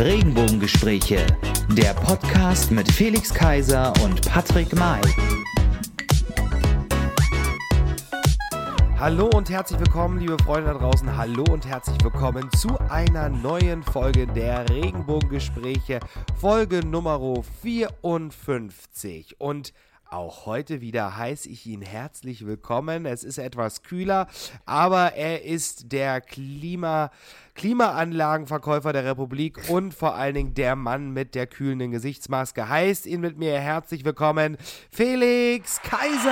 Regenbogengespräche, der Podcast mit Felix Kaiser und Patrick May. Hallo und herzlich willkommen, liebe Freunde da draußen. Hallo und herzlich willkommen zu einer neuen Folge der Regenbogengespräche, Folge Nummer 54. Und auch heute wieder heiße ich ihn herzlich willkommen. Es ist etwas kühler, aber er ist der Klima, Klimaanlagenverkäufer der Republik und vor allen Dingen der Mann mit der kühlenden Gesichtsmaske. Heißt ihn mit mir herzlich willkommen, Felix Kaiser.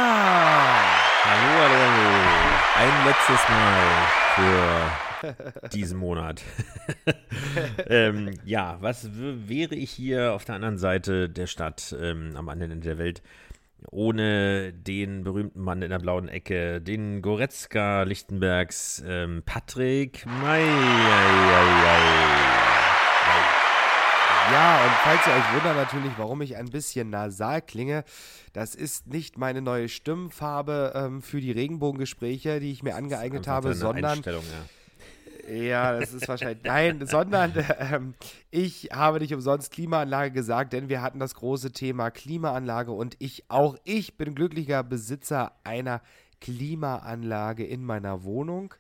Hallo, hallo, hallo. Ein letztes Mal für diesen Monat. ähm, ja, was wäre ich hier auf der anderen Seite der Stadt, ähm, am anderen Ende der Welt, ohne den berühmten Mann in der blauen Ecke, den Goretzka Lichtenbergs, ähm, Patrick May. Ja, und falls ihr euch wundert natürlich, warum ich ein bisschen nasal klinge, das ist nicht meine neue Stimmfarbe ähm, für die Regenbogengespräche, die ich mir angeeignet habe, sondern ja. Ja, das ist wahrscheinlich. Nein, sondern ähm, ich habe nicht umsonst Klimaanlage gesagt, denn wir hatten das große Thema Klimaanlage und ich, auch ich bin glücklicher Besitzer einer Klimaanlage in meiner Wohnung.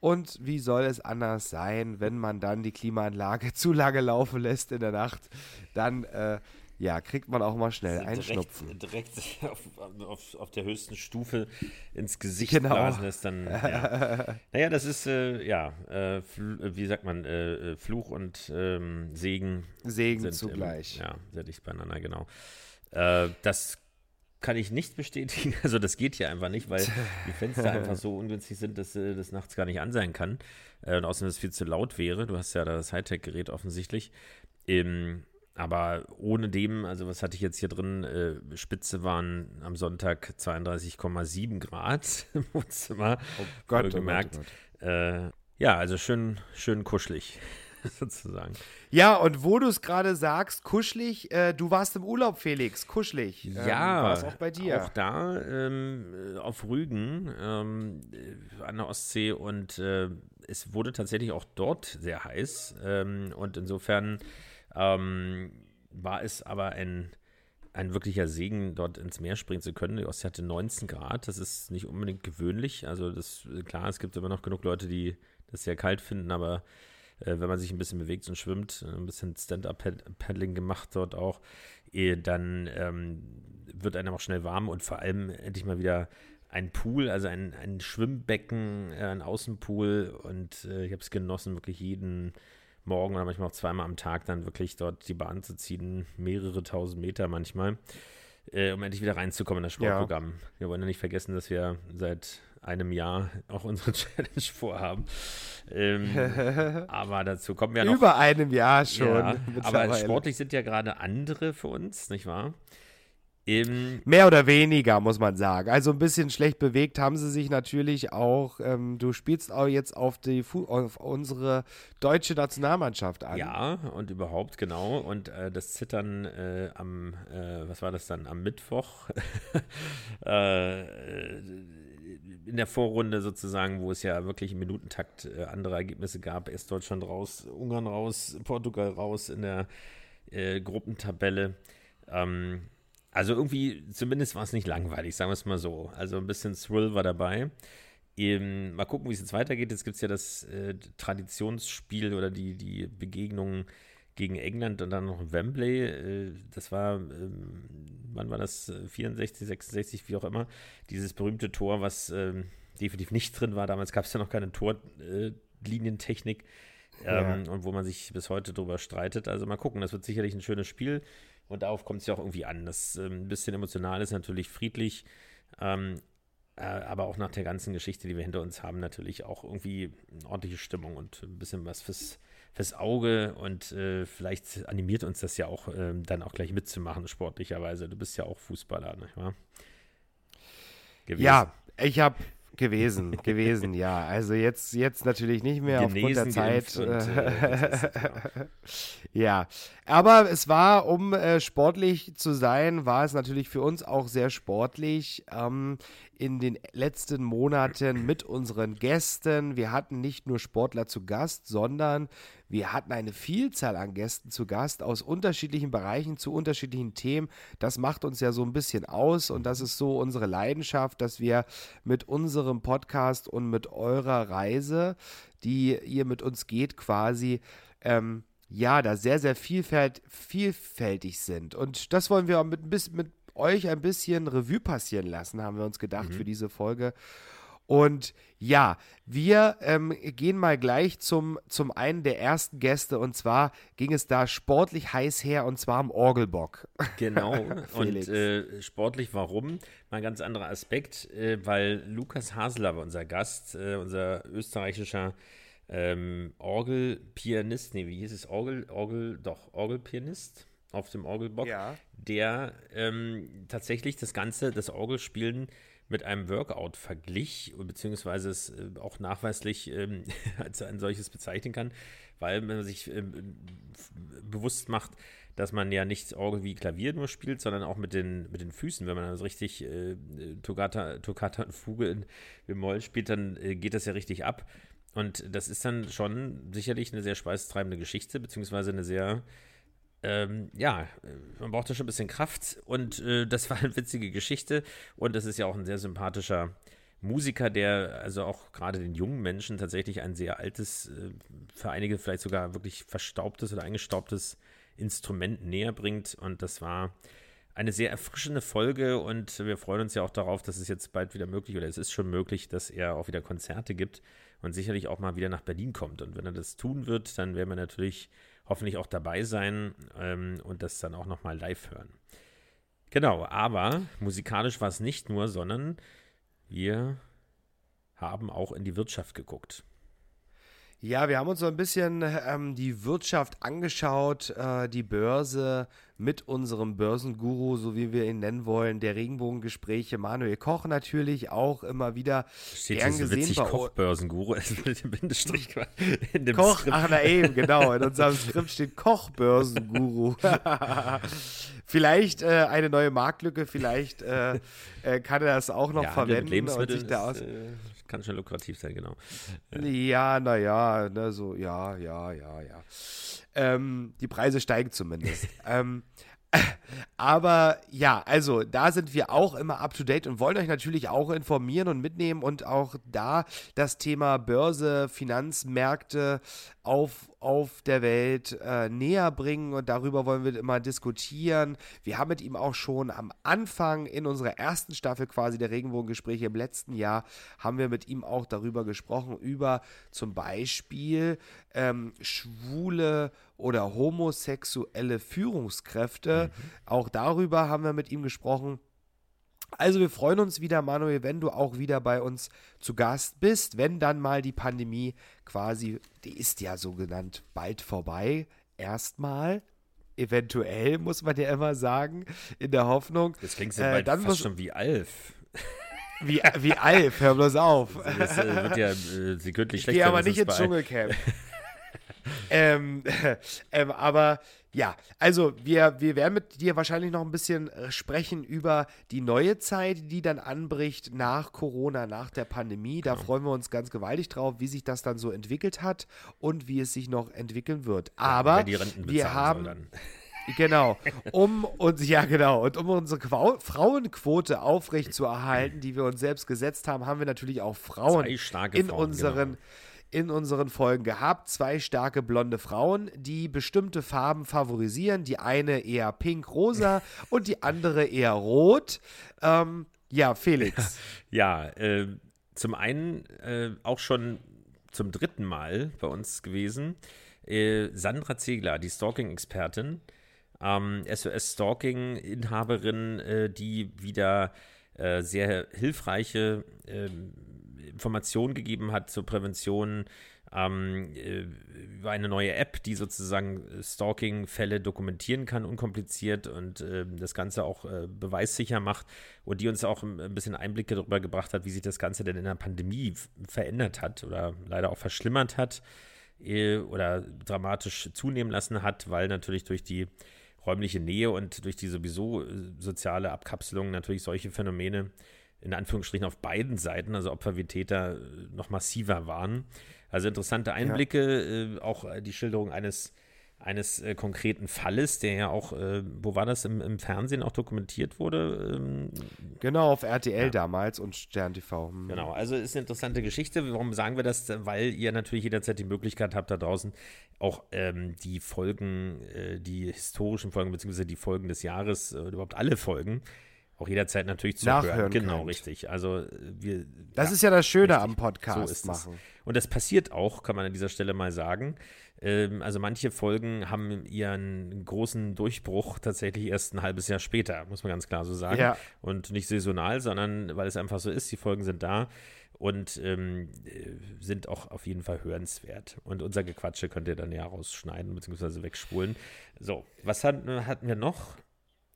Und wie soll es anders sein, wenn man dann die Klimaanlage zu lange laufen lässt in der Nacht? Dann äh, ja, kriegt man auch mal schnell einen direkt, Schnupfen. Direkt auf, auf, auf, der höchsten Stufe ins Gesicht genau. blasen ist dann. Ja. naja, das ist, äh, ja, äh, wie sagt man, äh, Fluch und ähm, Segen. Segen sind zugleich. Im, ja, sehr dicht beieinander, genau. Äh, das kann ich nicht bestätigen. Also, das geht hier einfach nicht, weil die Fenster einfach so ungünstig sind, dass äh, das nachts gar nicht an sein kann. Äh, und außerdem, dass es viel zu laut wäre. Du hast ja da das Hightech-Gerät offensichtlich. Ähm, aber ohne dem, also was hatte ich jetzt hier drin? Äh, Spitze waren am Sonntag 32,7 Grad im Wohnzimmer. Oh Gott, oh gemerkt. Gott, oh Gott. Äh, ja, also schön, schön kuschelig. sozusagen. Ja, und wo du es gerade sagst, kuschelig, äh, du warst im Urlaub, Felix, kuschelig. Ähm, ja, war es auch bei dir. Auch da ähm, auf Rügen ähm, an der Ostsee und äh, es wurde tatsächlich auch dort sehr heiß ähm, und insofern ähm, war es aber ein, ein wirklicher Segen, dort ins Meer springen zu können. Die Ostsee hatte 19 Grad, das ist nicht unbedingt gewöhnlich. Also das, klar, es gibt immer noch genug Leute, die das sehr kalt finden, aber äh, wenn man sich ein bisschen bewegt und schwimmt, ein bisschen Stand-Up-Paddling gemacht dort auch, eh, dann ähm, wird einem auch schnell warm und vor allem endlich mal wieder ein Pool, also ein, ein Schwimmbecken, äh, ein Außenpool und äh, ich habe es genossen, wirklich jeden morgen oder manchmal auch zweimal am Tag dann wirklich dort die Bahn zu ziehen, mehrere tausend Meter manchmal, äh, um endlich wieder reinzukommen in das Sportprogramm. Ja. Wir wollen ja nicht vergessen, dass wir seit einem Jahr auch unsere Challenge vorhaben. Ähm, aber dazu kommen wir noch. Über einem Jahr schon. Ja, aber sportlich sind ja gerade andere für uns, nicht wahr? Im Mehr oder weniger, muss man sagen. Also ein bisschen schlecht bewegt haben sie sich natürlich auch. Ähm, du spielst auch jetzt auf, die auf unsere deutsche Nationalmannschaft an. Ja, und überhaupt, genau. Und äh, das Zittern äh, am, äh, was war das dann, am Mittwoch? Äh, in der Vorrunde sozusagen, wo es ja wirklich im Minutentakt äh, andere Ergebnisse gab. Erst Deutschland raus, Ungarn raus, Portugal raus in der äh, Gruppentabelle. Ähm, also irgendwie, zumindest war es nicht langweilig, sagen wir es mal so. Also ein bisschen Thrill war dabei. Ähm, mal gucken, wie es jetzt weitergeht. Jetzt gibt es ja das äh, Traditionsspiel oder die, die Begegnungen gegen England und dann noch Wembley. Äh, das war, ähm, wann war das? 64, 66, wie auch immer. Dieses berühmte Tor, was ähm, definitiv nicht drin war. Damals gab es ja noch keine Torlinientechnik. Ähm, ja. Und wo man sich bis heute drüber streitet. Also mal gucken, das wird sicherlich ein schönes Spiel. Und darauf kommt es ja auch irgendwie an. Das ähm, ein bisschen emotional ist natürlich friedlich, ähm, äh, aber auch nach der ganzen Geschichte, die wir hinter uns haben, natürlich auch irgendwie eine ordentliche Stimmung und ein bisschen was fürs, fürs Auge. Und äh, vielleicht animiert uns das ja auch äh, dann auch gleich mitzumachen, sportlicherweise. Du bist ja auch Fußballer, nicht wahr? Gewesen. Ja, ich habe gewesen, gewesen, ja. Also jetzt, jetzt natürlich nicht mehr Genesen, aufgrund der Zeit. Und, äh, ja, aber es war, um äh, sportlich zu sein, war es natürlich für uns auch sehr sportlich. Ähm, in den letzten Monaten mit unseren Gästen. Wir hatten nicht nur Sportler zu Gast, sondern Wir hatten eine Vielzahl an Gästen zu Gast aus unterschiedlichen Bereichen zu unterschiedlichen Themen. Das macht uns ja so ein bisschen aus und das ist so unsere Leidenschaft, dass wir mit unserem Podcast und mit eurer Reise, die ihr mit uns geht, quasi ähm, ja, da sehr, sehr vielfältig sind. Und das wollen wir mit, mit euch ein bisschen Revue passieren lassen, haben wir uns gedacht mhm. für diese Folge. Und ja, wir ähm, gehen mal gleich zum, zum einen der ersten Gäste und zwar ging es da sportlich heiß her und zwar am Orgelbock. Genau. und äh, sportlich warum? Mal ein ganz anderer Aspekt, äh, weil Lukas Hasler war unser Gast, äh, unser österreichischer ähm, Orgelpianist, nee, wie hieß es? Orgel, Orgel, doch, Orgelpianist auf dem Orgelbock, ja. der ähm, tatsächlich das Ganze, das Orgelspielen mit einem Workout verglich, beziehungsweise es äh, auch nachweislich ähm, als ein solches bezeichnen kann, weil man sich ähm, bewusst macht, dass man ja nicht Orgel wie Klavier nur spielt, sondern auch mit den, mit den Füßen. Wenn man also richtig äh, Toccata, und Fuge in Bemol spielt, dann äh, geht das ja richtig ab. Und das ist dann schon sicherlich eine sehr schweißtreibende Geschichte, beziehungsweise eine sehr, ähm, ja, man braucht ja schon ein bisschen Kraft. Und äh, das war eine witzige Geschichte. Und das ist ja auch ein sehr sympathischer Musiker, der also auch gerade den jungen Menschen tatsächlich ein sehr altes, äh, für einige vielleicht sogar wirklich verstaubtes oder eingestaubtes Instrument näher bringt. Und das war eine sehr erfrischende Folge und wir freuen uns ja auch darauf, dass es jetzt bald wieder möglich oder es ist schon möglich, dass er auch wieder Konzerte gibt und sicherlich auch mal wieder nach Berlin kommt. Und wenn er das tun wird, dann werden wir natürlich hoffentlich auch dabei sein ähm, und das dann auch nochmal live hören. Genau, aber musikalisch war es nicht nur, sondern wir haben auch in die Wirtschaft geguckt. Ja, wir haben uns so ein bisschen ähm, die Wirtschaft angeschaut, äh, die Börse mit unserem Börsenguru, so wie wir ihn nennen wollen, der Regenbogengespräche, Manuel Koch natürlich auch immer wieder Steht gern gesehen. Witzig, bei Koch-Börsenguru mit dem Bindestrich in dem Koch, Skript. ach na eben, genau, in unserem Skript steht Koch-Börsenguru. vielleicht äh, eine neue Marktlücke, vielleicht äh, äh, kann er das auch noch ja, verwenden und sich da aus. Ist, äh, kann schon lukrativ sein, genau. Ja, naja, ne, so, ja, ja, ja, ja. Ähm, die Preise steigen zumindest. ähm, aber ja, also da sind wir auch immer up to date und wollen euch natürlich auch informieren und mitnehmen und auch da das Thema Börse, Finanzmärkte auf, auf der Welt äh, näher bringen und darüber wollen wir immer diskutieren. Wir haben mit ihm auch schon am Anfang in unserer ersten Staffel quasi der Regenbogengespräche im letzten Jahr, haben wir mit ihm auch darüber gesprochen, über zum Beispiel ähm, schwule oder homosexuelle Führungskräfte. Mhm. Auch darüber haben wir mit ihm gesprochen. Also wir freuen uns wieder, Manuel, wenn du auch wieder bei uns zu Gast bist, wenn dann mal die Pandemie quasi, die ist ja so genannt, bald vorbei, erstmal. Eventuell, muss man ja immer sagen, in der Hoffnung. Das klingt so äh, dann fast schon wie Alf. Wie, wie Alf, hör bloß auf. Das, das äh, wird ja äh, sekündlich schlechter. Gehe aber nicht ins Dschungelcamp. ähm, ähm, aber ja, also wir, wir werden mit dir wahrscheinlich noch ein bisschen äh, sprechen über die neue Zeit, die dann anbricht nach Corona, nach der Pandemie. Da genau. freuen wir uns ganz gewaltig drauf, wie sich das dann so entwickelt hat und wie es sich noch entwickeln wird. Aber ja, wir haben. Genau, um uns, ja genau, und um unsere Quau Frauenquote aufrechtzuerhalten, die wir uns selbst gesetzt haben, haben wir natürlich auch Frauen in Frauen, unseren genau in unseren Folgen gehabt. Zwei starke blonde Frauen, die bestimmte Farben favorisieren. Die eine eher pink-rosa und die andere eher rot. Ähm, ja, Felix. Ja, äh, zum einen äh, auch schon zum dritten Mal bei uns gewesen. Äh, Sandra Ziegler, die Stalking-Expertin, ähm, SOS Stalking-Inhaberin, äh, die wieder äh, sehr hilfreiche ähm, Informationen gegeben hat zur Prävention ähm, äh, über eine neue App, die sozusagen Stalking-Fälle dokumentieren kann, unkompliziert und äh, das Ganze auch äh, beweissicher macht und die uns auch ein bisschen Einblicke darüber gebracht hat, wie sich das Ganze denn in der Pandemie verändert hat oder leider auch verschlimmert hat äh, oder dramatisch zunehmen lassen hat, weil natürlich durch die räumliche Nähe und durch die sowieso äh, soziale Abkapselung natürlich solche Phänomene in Anführungsstrichen auf beiden Seiten, also Opfer wie Täter, noch massiver waren. Also interessante Einblicke, ja. äh, auch die Schilderung eines eines äh, konkreten Falles, der ja auch, äh, wo war das, im, im, Fernsehen auch dokumentiert wurde? Ähm, genau, auf RTL ja. damals und Stern TV. Hm. Genau, also ist eine interessante Geschichte. Warum sagen wir das? Weil ihr natürlich jederzeit die Möglichkeit habt, da draußen auch ähm, die Folgen, äh, die historischen Folgen, beziehungsweise die Folgen des Jahres, äh, überhaupt alle Folgen, auch jederzeit natürlich zu Nachhören hören. Genau, könnt. richtig. Also äh, wir. Das ja, ist ja das Schöne richtig. am Podcast so ist machen. Es. Und das passiert auch, kann man an dieser Stelle mal sagen. Ähm, also manche Folgen haben ihren großen Durchbruch tatsächlich erst ein halbes Jahr später, muss man ganz klar so sagen. Ja. Und nicht saisonal, sondern weil es einfach so ist, die Folgen sind da und ähm, äh, sind auch auf jeden Fall hörenswert. Und unser Gequatsche könnt ihr dann ja rausschneiden bzw. wegspulen. So, was hatten, hatten wir noch?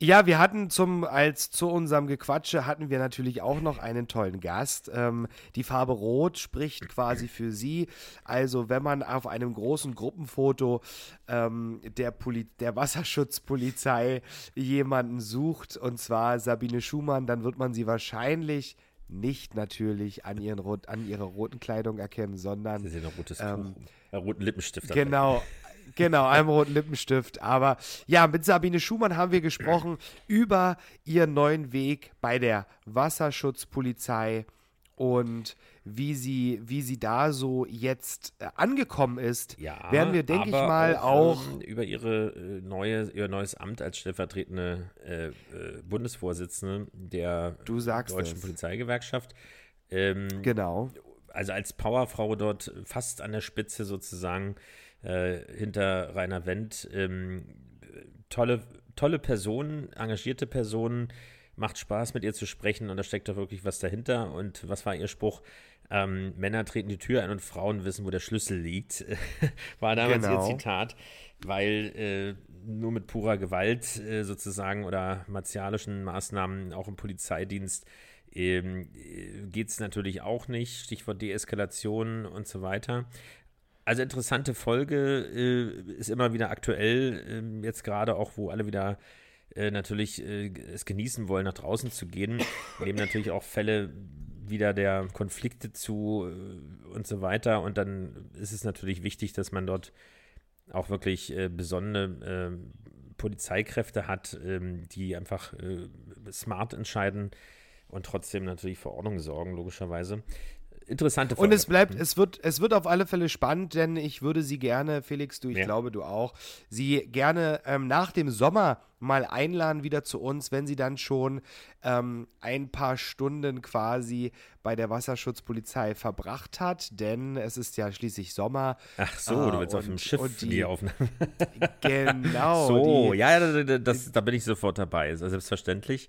Ja, wir hatten zum, als zu unserem Gequatsche hatten wir natürlich auch noch einen tollen Gast. Ähm, die Farbe Rot spricht quasi für sie. Also, wenn man auf einem großen Gruppenfoto ähm, der, Poli der Wasserschutzpolizei jemanden sucht, und zwar Sabine Schumann, dann wird man sie wahrscheinlich nicht natürlich an, ihren, an ihrer roten Kleidung erkennen, sondern. Sie sehen ein rotes ähm, Tuch, roten Lippenstift. Genau, Genau, einem roten Lippenstift. Aber ja, mit Sabine Schumann haben wir gesprochen über ihren neuen Weg bei der Wasserschutzpolizei und wie sie, wie sie da so jetzt äh, angekommen ist, ja, werden wir, denke ich mal, auch, auch über ihre äh, neue, ihr neues Amt als stellvertretende äh, äh, Bundesvorsitzende der Deutschen es. Polizeigewerkschaft. Ähm, genau. Also als Powerfrau dort fast an der Spitze sozusagen äh, hinter Rainer Wendt. Ähm, tolle, tolle Personen, engagierte Personen, macht Spaß mit ihr zu sprechen und da steckt doch wirklich was dahinter. Und was war ihr Spruch? Ähm, Männer treten die Tür ein und Frauen wissen, wo der Schlüssel liegt, war damals genau. ihr Zitat, weil äh, nur mit purer Gewalt äh, sozusagen oder martialischen Maßnahmen auch im Polizeidienst ähm, äh, geht es natürlich auch nicht. Stichwort Deeskalation und so weiter. Also interessante Folge, äh, ist immer wieder aktuell, äh, jetzt gerade auch, wo alle wieder äh, natürlich äh, es genießen wollen, nach draußen zu gehen, nehmen natürlich auch Fälle wieder der Konflikte zu äh, und so weiter. Und dann ist es natürlich wichtig, dass man dort auch wirklich äh, besondere Polizeikräfte hat, ähm, die einfach smart entscheiden und trotzdem natürlich für Ordnung sorgen, logischerweise interessante Folge. Und es bleibt, es wird, es wird auf alle Fälle spannend, denn ich würde sie gerne, Felix, du, ich ja. glaube, du auch, sie gerne ähm, nach dem Sommer mal einladen wieder zu uns, wenn sie dann schon ähm, ein paar Stunden quasi bei der Wasserschutzpolizei verbracht hat, denn es ist ja schließlich Sommer. Ach so, äh, du willst und, auf dem Schiff die, die Aufnahme. genau. So, die, ja, das, das, da bin ich sofort dabei, ist selbstverständlich.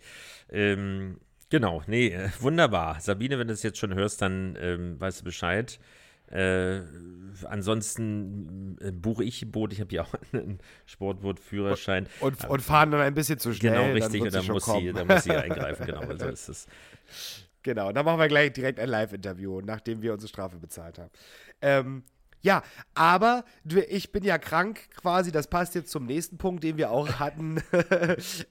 Ähm, Genau, nee, äh, wunderbar. Sabine, wenn du es jetzt schon hörst, dann ähm, weißt du Bescheid. Äh, ansonsten äh, buche ich ein Boot. Ich habe ja auch einen Sportbootführerschein. Und, und, und, fahren dann ein bisschen zu schnell. Genau, richtig. Und dann, muss sie, dann muss sie eingreifen. Genau, so ist es. Genau, dann machen wir gleich direkt ein Live-Interview, nachdem wir unsere Strafe bezahlt haben. Ähm, ja, aber ich bin ja krank quasi. Das passt jetzt zum nächsten Punkt, den wir auch hatten.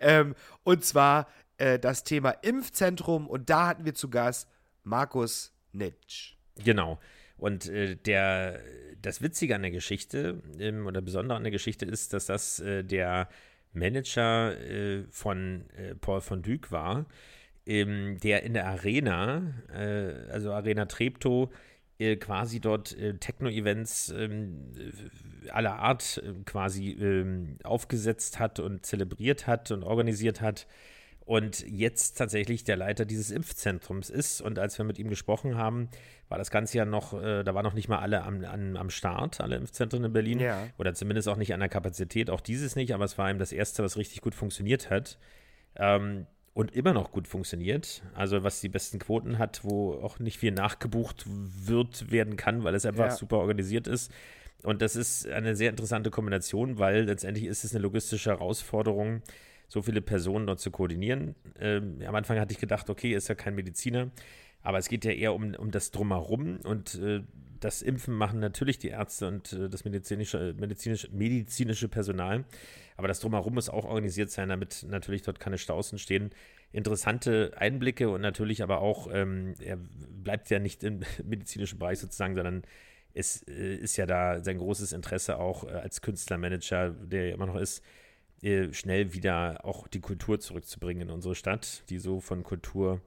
ähm, und zwar äh, das Thema Impfzentrum und da hatten wir zu Gast Markus Nitsch. Genau. Und äh, der, das Witzige an der Geschichte ähm, oder Besondere an der Geschichte ist, dass das äh, der Manager äh, von äh, Paul von Dyk war, ähm, der in der Arena, also Arena Treptow, quasi dort Techno-Events ähm, aller Art quasi ähm, aufgesetzt hat und zelebriert hat und organisiert hat und jetzt tatsächlich der Leiter dieses Impfzentrums ist. Und als wir mit ihm gesprochen haben, war das Ganze ja noch, äh, da waren noch nicht mal alle am, an, am Start, alle Impfzentren in Berlin. Ja. Oder zumindest auch nicht an der Kapazität, auch dieses nicht, aber es war eben das erste, was richtig gut funktioniert hat. Ähm, und immer noch gut funktioniert. Also was die besten Quoten hat, wo auch nicht viel nachgebucht wird, werden kann, weil es einfach ja. super organisiert ist. Und das ist eine sehr interessante Kombination, weil letztendlich ist es eine logistische Herausforderung, so viele Personen dort zu koordinieren. Ähm, am Anfang hatte ich gedacht, okay, ist ja kein Mediziner, aber es geht ja eher um, um das Drumherum und äh, das Impfen machen natürlich die Ärzte und äh, das medizinische, medizinische, medizinische Personal. Aber das Drumherum muss auch organisiert sein, damit natürlich dort keine Staus entstehen. interessante Einblicke und natürlich aber auch, ähm, er bleibt ja nicht im medizinischen Bereich sozusagen, sondern es äh, ist ja da sein großes Interesse auch äh, als Künstlermanager, der ja immer noch ist, schnell wieder auch die Kultur zurückzubringen in unsere Stadt, die so von Kultur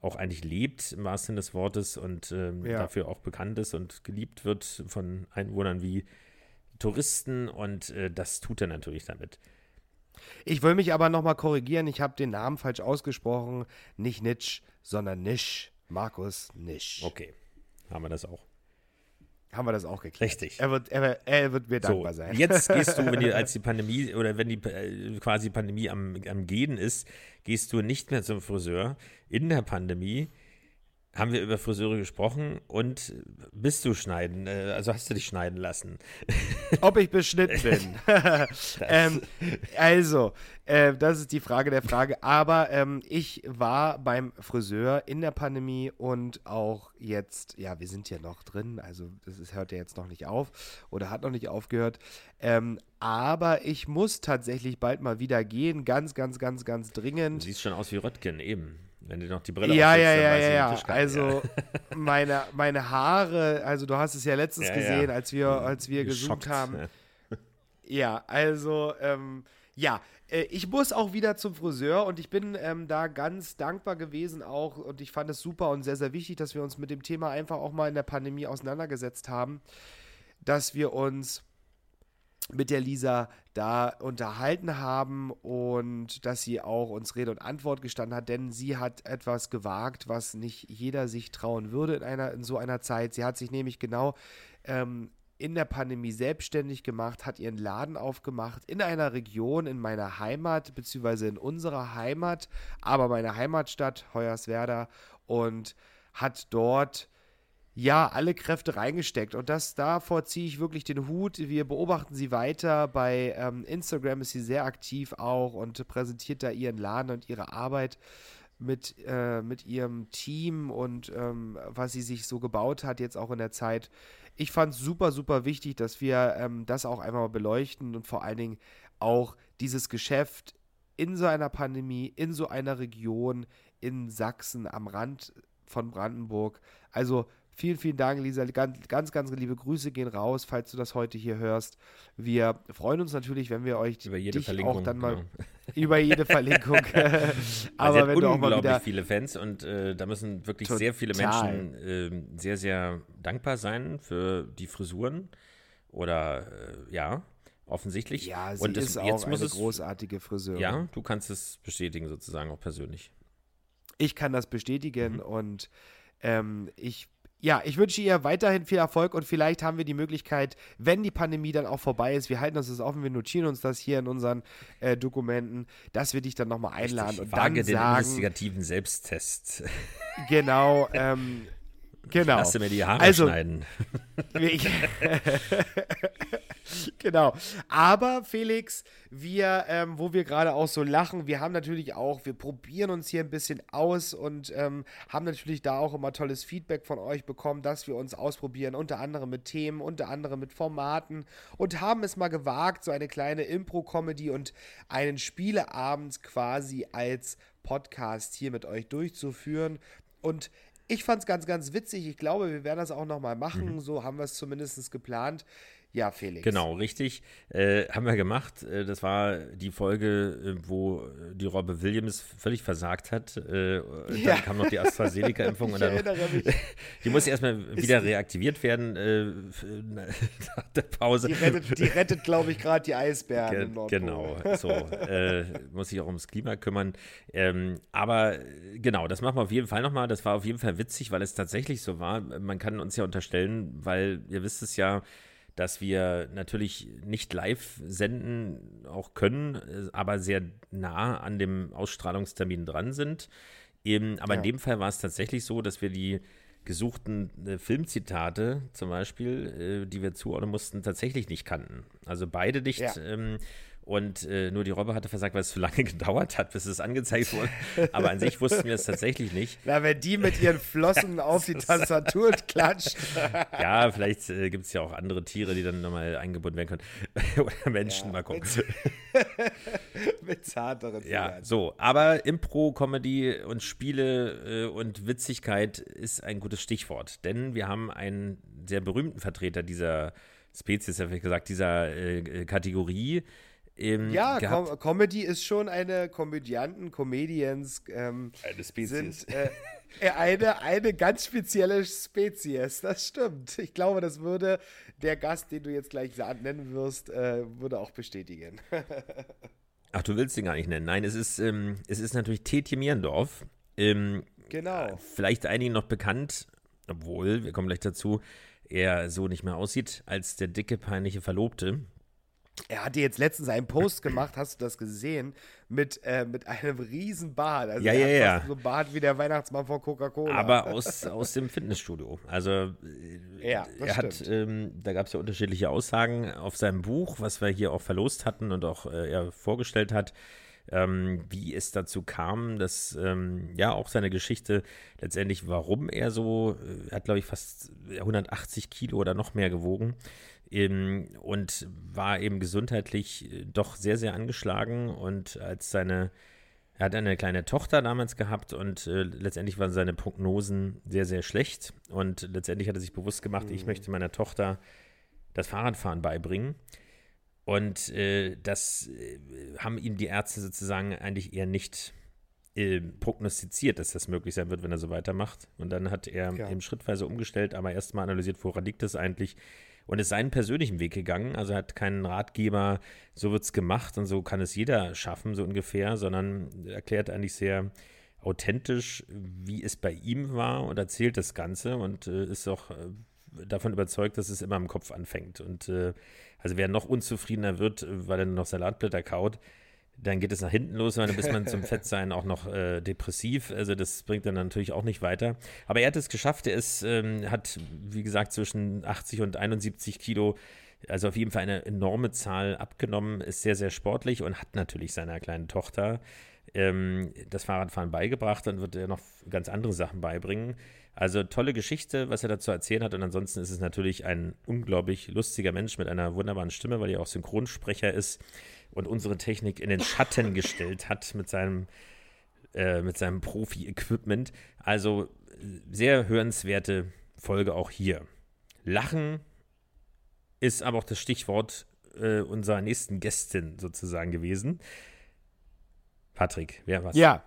auch eigentlich lebt, im wahrsten Sinne des Wortes, und ähm, ja. dafür auch bekannt ist und geliebt wird von Einwohnern wie Touristen und äh, das tut er natürlich damit. Ich will mich aber nochmal korrigieren, ich habe den Namen falsch ausgesprochen. Nicht Nitsch, sondern Nisch. Markus Nisch. Okay, haben wir das auch. Haben wir das auch geklärt. Richtig. Er wird, er, er wird mir dankbar so, sein. Jetzt gehst du, wenn die, als die Pandemie oder wenn die äh, quasi Pandemie am, am Gehen ist, gehst du nicht mehr zum Friseur. In der Pandemie haben wir über Friseure gesprochen und bist du schneiden, äh, also hast du dich schneiden lassen? Ob ich beschnitten bin. ähm, also, äh, das ist die Frage der Frage. Aber ähm, ich war beim Friseur in der Pandemie und auch jetzt, ja, wir sind ja noch drin, also das ist, hört ja jetzt noch nicht auf oder hat noch nicht aufgehört. Ähm, aber ich muss tatsächlich bald mal wieder gehen, ganz, ganz, ganz, ganz dringend. Du siehst schon aus wie Röttgen eben. Wenn du noch die Brille Ja, ja, ja, ja, ja. Also meine, meine Haare, also du hast es ja letztens ja, gesehen, ja. als wir, als wir Geschockt, gesucht haben. Ne? Ja, also ähm, ja, äh, ich muss auch wieder zum Friseur und ich bin ähm, da ganz dankbar gewesen auch und ich fand es super und sehr, sehr wichtig, dass wir uns mit dem Thema einfach auch mal in der Pandemie auseinandergesetzt haben, dass wir uns mit der Lisa da unterhalten haben und dass sie auch uns Rede und Antwort gestanden hat, denn sie hat etwas gewagt, was nicht jeder sich trauen würde in, einer, in so einer Zeit. Sie hat sich nämlich genau ähm, in der Pandemie selbstständig gemacht, hat ihren Laden aufgemacht in einer Region in meiner Heimat, beziehungsweise in unserer Heimat, aber meine Heimatstadt Hoyerswerda und hat dort ja, alle Kräfte reingesteckt. Und das davor ziehe ich wirklich den Hut. Wir beobachten sie weiter. Bei ähm, Instagram ist sie sehr aktiv auch und präsentiert da ihren Laden und ihre Arbeit mit, äh, mit ihrem Team und ähm, was sie sich so gebaut hat, jetzt auch in der Zeit. Ich fand es super, super wichtig, dass wir ähm, das auch einmal mal beleuchten und vor allen Dingen auch dieses Geschäft in so einer Pandemie, in so einer Region, in Sachsen am Rand von Brandenburg. Also Vielen, vielen Dank, Lisa. Ganz, ganz, ganz liebe Grüße gehen raus, falls du das heute hier hörst. Wir freuen uns natürlich, wenn wir euch über jede Verlinkung, auch dann mal genau. über jede Verlinkung. Aber wenn du auch mal wieder viele Fans und äh, da müssen wirklich Total. sehr viele Menschen äh, sehr, sehr dankbar sein für die Frisuren oder äh, ja. Offensichtlich. Ja, sie und das, ist auch eine es, großartige Friseurin. Ja, du kannst es bestätigen sozusagen auch persönlich. Ich kann das bestätigen mhm. und ähm, ich ja, ich wünsche ihr weiterhin viel Erfolg und vielleicht haben wir die Möglichkeit, wenn die Pandemie dann auch vorbei ist, wir halten uns das offen, wir notieren uns das hier in unseren äh, Dokumenten, dass wir dich dann nochmal einladen Richtig, und dann den sagen, investigativen Selbsttest. Genau, ähm, genau. Lass mir die Haare also, schneiden. Genau. Aber Felix, wir, ähm, wo wir gerade auch so lachen, wir haben natürlich auch, wir probieren uns hier ein bisschen aus und ähm, haben natürlich da auch immer tolles Feedback von euch bekommen, dass wir uns ausprobieren, unter anderem mit Themen, unter anderem mit Formaten und haben es mal gewagt, so eine kleine Impro-Comedy und einen Spieleabend quasi als Podcast hier mit euch durchzuführen. Und ich fand es ganz, ganz witzig. Ich glaube, wir werden das auch nochmal machen. Mhm. So haben wir es zumindest geplant. Ja, Felix. Genau, richtig. Äh, haben wir gemacht. Äh, das war die Folge, äh, wo die Robbe Williams völlig versagt hat. Äh, ja. Dann kam noch die AstraZeneca-Impfung. ich erinnere mich. Die muss erstmal wieder reaktiviert werden äh, nach der Pause. Die rettet, rettet glaube ich, gerade die Eisbären. Ge genau, so. Äh, muss sich auch ums Klima kümmern. Ähm, aber genau, das machen wir auf jeden Fall nochmal. Das war auf jeden Fall witzig, weil es tatsächlich so war. Man kann uns ja unterstellen, weil ihr wisst es ja, dass wir natürlich nicht live senden auch können, äh, aber sehr nah an dem Ausstrahlungstermin dran sind. Eben, aber ja. in dem Fall war es tatsächlich so, dass wir die gesuchten äh, Filmzitate zum Beispiel, äh, die wir zuordnen mussten, tatsächlich nicht kannten. Also beide nicht. Ja. Ähm, und äh, nur die Robbe hatte versagt, weil es zu lange gedauert hat, bis es angezeigt wurde. Aber an sich wussten wir es tatsächlich nicht. Na, wenn die mit ihren Flossen auf die Tastatur klatscht. ja, vielleicht äh, gibt es ja auch andere Tiere, die dann nochmal eingebunden werden können. Oder Menschen, ja, mal gucken. mit zarteren Ja, Fingern. so. Aber Impro, Comedy und Spiele äh, und Witzigkeit ist ein gutes Stichwort. Denn wir haben einen sehr berühmten Vertreter dieser Spezies, habe ich gesagt, dieser äh, Kategorie. Ähm, Ja. Com Comedy ist schon eine Komödianten, Comedians Eine ähm, Spezies. sind äh, äh, eine, eine ganz spezielle Spezies. Das stimmt. Ich glaube, das würde der Gast, den du jetzt gleich nennen wirst, äh, würde auch bestätigen. Ach, du willst ihn gar nicht nennen. Nein, es ist, ähm, es ist natürlich Tetje Mierendorf. Ähm, genau. vielleicht einigen noch bekannt, obwohl, wir kommen gleich dazu, er so nicht mehr aussieht als der dicke, peinliche Verlobte. Er hatte jetzt letztens einen Post gemacht, hast du das gesehen? Mit, äh, mit einem riesen Bart. Also Ja, ja, hat ja. So einen Bart wie der Weihnachtsmann von Coca-Cola. Aber aus, aus dem Fitnessstudio. Also äh, Ja, er hat, ähm, da gab es ja unterschiedliche Aussagen auf seinem Buch, was wir hier auch verlost hatten und auch äh, er vorgestellt hat, ähm, wie es dazu kam, dass ähm, ja auch seine Geschichte letztendlich, warum er so, äh, er hat glaube ich fast 180 Kilo oder noch mehr gewogen und war eben gesundheitlich äh, doch sehr, sehr angeschlagen und als seine er hat eine kleine Tochter damals gehabt und äh, letztendlich waren seine Prognosen sehr, sehr schlecht. Und letztendlich hat er sich bewusst gemacht, ich möchte meiner Tochter das Fahrradfahren beibringen. Und äh, das äh, haben ihm die Ärzte sozusagen eigentlich eher nicht äh, prognostiziert, dass das möglich sein wird, wenn er so weitermacht. Und dann hat er Ja. eben schrittweise umgestellt, aber erstmal analysiert, woran liegt es eigentlich und ist seinen persönlichen Weg gegangen. Also hat keinen Ratgeber, so wird es gemacht und so kann es jeder schaffen, so ungefähr, sondern erklärt eigentlich sehr authentisch, wie es bei ihm war und erzählt das Ganze und äh, ist auch äh, davon überzeugt, dass es immer im Kopf anfängt. Und äh, also wer noch unzufriedener wird, äh, weil er noch Salatblätter kaut, dann geht es nach hinten los, weil dann ist man zum Fettsein auch noch äh, depressiv. Also das bringt dann natürlich auch nicht weiter. Aber er hat es geschafft. Er ist, ähm, hat, wie gesagt, zwischen 80 und 71 Kilo, also auf jeden Fall eine enorme Zahl abgenommen, ist sehr, sehr sportlich und hat natürlich seiner kleinen Tochter ähm, das Fahrradfahren beigebracht. Dann wird er noch ganz andere Sachen beibringen. Also tolle Geschichte, was er dazu erzählen hat. Und ansonsten ist es natürlich ein unglaublich lustiger Mensch mit einer wunderbaren Stimme, weil er auch Synchronsprecher ist und unsere Technik in den Schatten gestellt hat mit seinem, äh, seinem Profi-Equipment. Also äh, sehr hörenswerte Folge auch hier. Lachen ist aber auch das Stichwort äh, unserer nächsten Gästin sozusagen gewesen. Patrick, wer was? Ja,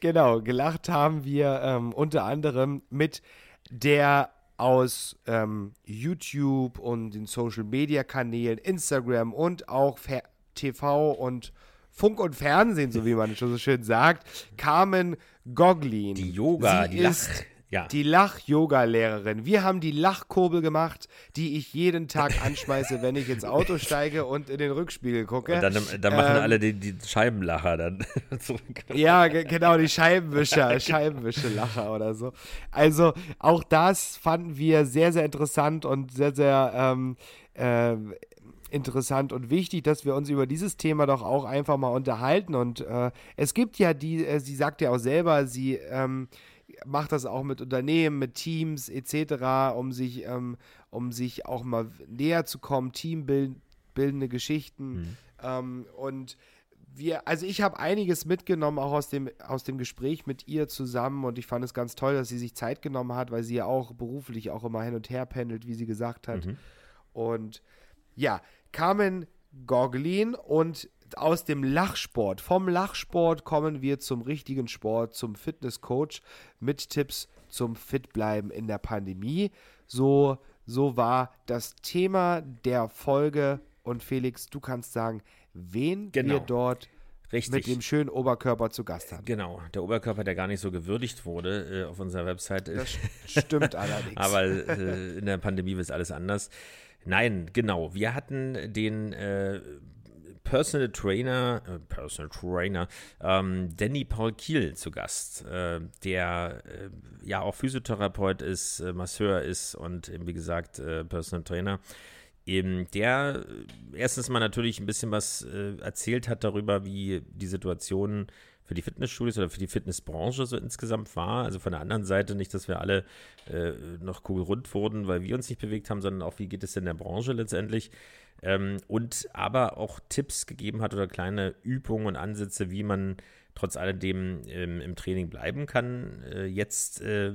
genau. Gelacht haben wir ähm, unter anderem mit der aus ähm, YouTube und den Social Media Kanälen, Instagram und auch Fer TV und Funk und Fernsehen, so wie man schon so schön sagt, Carmen Goglin. Die Yoga, Sie die ist Lach, ja. die Lach-Yoga-Lehrerin. Wir haben die Lachkurbel gemacht, die ich jeden Tag anschmeiße, wenn ich ins Auto steige und in den Rückspiegel gucke. Und dann, dann machen Ähm, alle die, die Scheibenlacher dann zurück. Ja, ge- genau, die Scheibenwischer, Scheibenwischelacher oder so. Also auch das fanden wir sehr, sehr interessant und sehr, sehr ähm, ähm, interessant und wichtig, dass wir uns über dieses Thema doch auch einfach mal unterhalten. Und äh, es gibt ja die, äh, sie sagt ja auch selber, sie ähm, macht das auch mit Unternehmen, mit Teams etc., um sich, ähm, um sich auch mal näher zu kommen, teambildende Geschichten. Ähm, und wir, also ich habe einiges mitgenommen, auch aus dem, aus dem Gespräch mit ihr zusammen und ich fand es ganz toll, dass sie sich Zeit genommen hat, weil sie ja auch beruflich auch immer hin und her pendelt, wie sie gesagt hat. Und ja, Carmen Goglin und aus dem Lachsport, vom Lachsport kommen wir zum richtigen Sport, zum Fitnesscoach mit Tipps zum Fitbleiben in der Pandemie. So, so war das Thema der Folge und Felix, du kannst sagen, wen Genau. wir dort Richtig. mit dem schönen Oberkörper zu Gast hatten. Genau, der Oberkörper, der gar nicht so gewürdigt wurde äh, auf unserer Website. Das stimmt allerdings. Aber äh, in der Pandemie ist alles anders. Nein, genau. Wir hatten den äh, Personal Trainer, äh, Personal Trainer, ähm, Danny Paul Kiel zu Gast, äh, der äh, ja auch Physiotherapeut ist, äh, Masseur ist und wie gesagt, äh, Personal Trainer. Eben der äh, erstens mal natürlich ein bisschen was äh, erzählt hat darüber, wie die Situation für die Fitnessstudios oder für die Fitnessbranche so insgesamt war. Also von der anderen Seite nicht, dass wir alle äh, noch kugelrund wurden, weil wir uns nicht bewegt haben, sondern auch, wie geht es denn der Branche letztendlich. ähm, und aber auch Tipps gegeben hat oder kleine Übungen und Ansätze, wie man trotz alledem ähm, im Training bleiben kann. Äh, jetzt äh,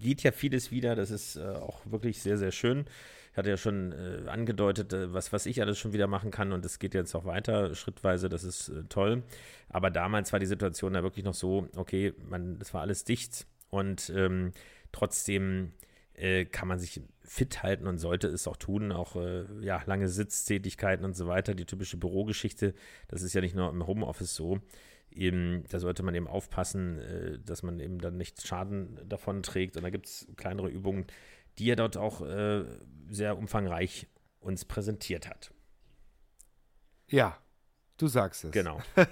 geht ja vieles wieder, das ist äh, auch wirklich sehr, sehr schön. Hatte ja schon äh, angedeutet, äh, was, was ich alles schon wieder machen kann und es geht jetzt auch weiter, schrittweise, das ist äh, toll. Aber damals war die Situation da wirklich noch so, okay, man, das war alles dicht und ähm, trotzdem äh, kann man sich fit halten und sollte es auch tun. Auch äh, ja, lange Sitztätigkeiten und so weiter, die typische Bürogeschichte, das ist ja nicht nur im Homeoffice so. Eben, da sollte man eben aufpassen, äh, dass man eben dann nicht Schaden davon trägt. Und da gibt es kleinere Übungen, die er dort auch äh, sehr umfangreich uns präsentiert hat. Ja, du sagst es. Genau.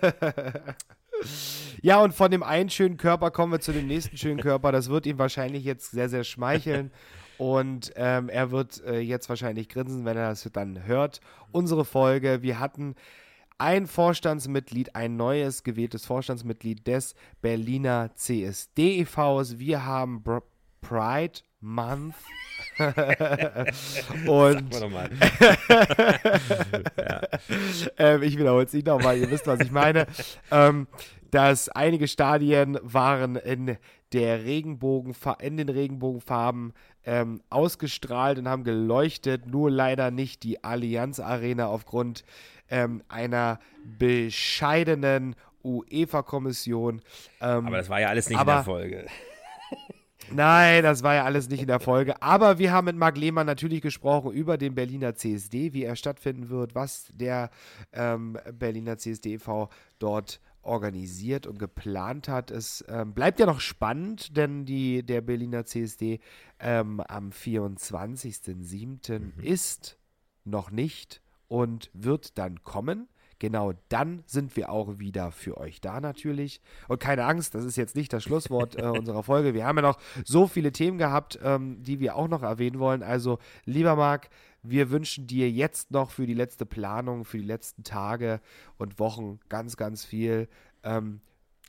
ja, und von dem einen schönen Körper kommen wir zu dem nächsten schönen Körper. Das wird ihm wahrscheinlich jetzt sehr, sehr schmeicheln. Und ähm, er wird äh, jetzt wahrscheinlich grinsen, wenn er das dann hört. Unsere Folge. Wir hatten ein Vorstandsmitglied, ein neues gewähltes Vorstandsmitglied des Berliner CSD e.V.s. Wir haben Br Pride Month. und ja. ähm, ich wiederhole es nicht nochmal, ihr wisst, was ich meine. ähm, dass einige Stadien waren in der Regenbogen, in den Regenbogenfarben ähm, ausgestrahlt und haben geleuchtet, nur leider nicht die Allianz Arena aufgrund ähm, einer bescheidenen UEFA-Kommission. Ähm, aber das war ja alles nicht aber, in der Folge. Nein, das war ja alles nicht in der Folge. Aber wir haben mit Marc Lehmann natürlich gesprochen über den Berliner CSD, wie er stattfinden wird, was der ähm, Berliner CSD e.V. dort organisiert und geplant hat. Es ähm, bleibt ja noch spannend, denn die, der Berliner CSD ähm, am 24.07. Mhm. ist noch nicht und wird dann kommen. Genau dann sind wir auch wieder für euch da natürlich. Und keine Angst, das ist jetzt nicht das Schlusswort äh, unserer Folge. Wir haben ja noch so viele Themen gehabt, ähm, die wir auch noch erwähnen wollen. Also, lieber Marc, wir wünschen dir jetzt noch für die letzte Planung, für die letzten Tage und Wochen ganz, ganz viel ähm,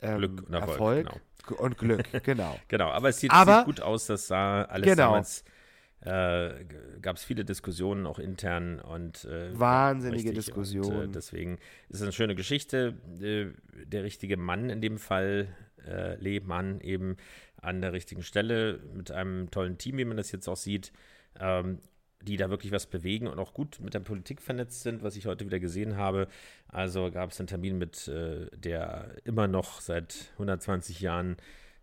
ähm, Glück und Erfolg, Erfolg genau. und Glück, genau. genau, aber es sieht, aber, sieht, gut aus, das sah alles genau. damals äh, gab es viele Diskussionen auch intern und äh, wahnsinnige Diskussionen. Und, äh, deswegen ist es eine schöne Geschichte. Äh, der richtige Mann in dem Fall, äh, Lehmann eben an der richtigen Stelle mit einem tollen Team, wie man das jetzt auch sieht. Ähm, die da wirklich was bewegen und auch gut mit der Politik vernetzt sind, was ich heute wieder gesehen habe. Also gab es einen Termin mit äh, der immer noch seit 120 Jahren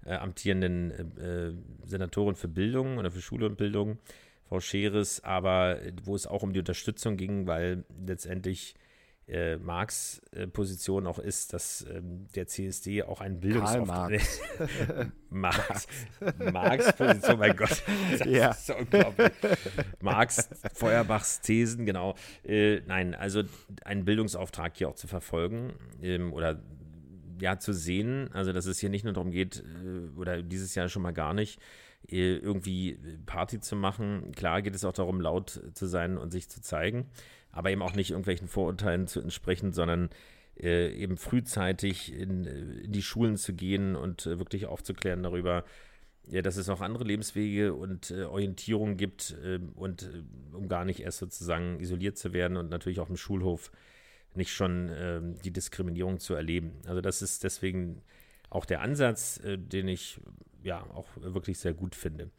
äh, amtierenden äh, Senatorin für Bildung oder für Schule und Bildung, Frau Scheres, aber wo es auch um die Unterstützung ging, weil letztendlich äh, Marx äh, Position auch ist, dass ähm, der CSD auch einen Bildungsauftrag Marx. Marx. Marx Position, mein Gott. Das ja. ist so unglaublich. Marx, Feuerbachs Thesen, genau. Äh, nein, also einen Bildungsauftrag hier auch zu verfolgen ähm, oder ja zu sehen, also dass es hier nicht nur darum geht, äh, oder dieses Jahr schon mal gar nicht, äh, irgendwie Party zu machen. Klar geht es auch darum, laut zu sein und sich zu zeigen, aber eben auch nicht irgendwelchen Vorurteilen zu entsprechen, sondern äh, eben frühzeitig in, in, die Schulen zu gehen und wirklich aufzuklären darüber, dass es auch andere Lebenswege und äh, Orientierung gibt äh, und äh, um gar nicht erst sozusagen isoliert zu werden und natürlich auch im Schulhof nicht schon äh, die Diskriminierung zu erleben. Also das ist deswegen auch der Ansatz, äh, den ich ja auch wirklich sehr gut finde.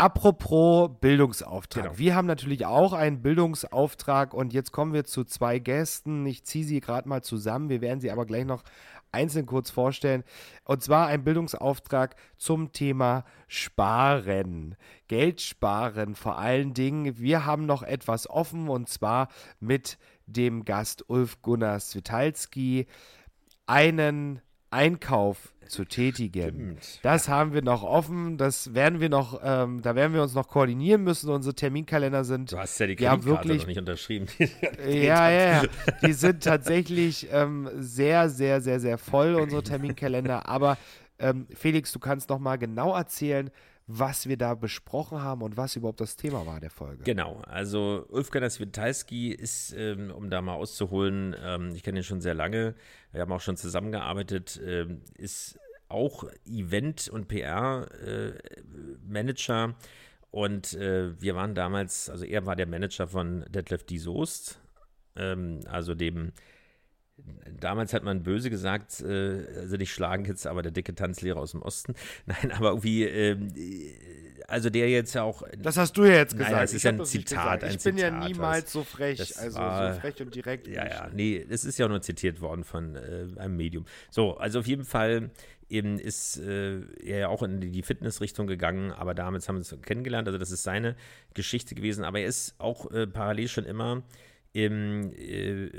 Apropos Bildungsauftrag. Genau. Wir haben natürlich auch einen Bildungsauftrag und jetzt kommen wir zu zwei Gästen. Ich ziehe sie gerade mal zusammen. Wir werden sie aber gleich noch einzeln kurz vorstellen. Und zwar ein Bildungsauftrag zum Thema Sparen. Geld sparen vor allen Dingen. Wir haben noch etwas offen und zwar mit dem Gast Ulf Gunnar Switalski einen Einkauf zu tätigen. Stimmt. Das haben wir noch offen. Das werden wir noch, ähm, da werden wir uns noch koordinieren müssen. Unsere Terminkalender sind. Du hast ja die Kreditkarte ja, wirklich, noch nicht unterschrieben. ja, ja, ja. Die sind tatsächlich ähm, sehr, sehr, sehr, sehr voll, unsere Terminkalender. Aber ähm, Felix, du kannst noch mal genau erzählen, was wir da besprochen haben und was überhaupt das Thema war der Folge. Genau, also Ulfgar Switalski ist, ähm, um da mal auszuholen, ähm, ich kenne ihn schon sehr lange, wir haben auch schon zusammengearbeitet, ähm, ist auch Event- und PR-Manager. Äh, Und äh, wir waren damals, also er war der Manager von Detlef D. Soest, ähm, also dem Damals hat man böse gesagt, äh, also nicht schlagen jetzt, aber der dicke Tanzlehrer aus dem Osten. Nein, aber irgendwie, ähm, also der jetzt ja auch. Das hast du ja jetzt gesagt. Nein, das ist ein Zitat. Ein ich bin Zitat, ja niemals so frech, also war, so frech und direkt. Ja, ja, nee, es ist ja nur zitiert worden von äh, einem Medium. So, also auf jeden Fall eben ist äh, er ja auch in die Fitnessrichtung gegangen, aber damals haben wir uns kennengelernt. Also das ist seine Geschichte gewesen. Aber er ist auch äh, parallel schon immer im, äh,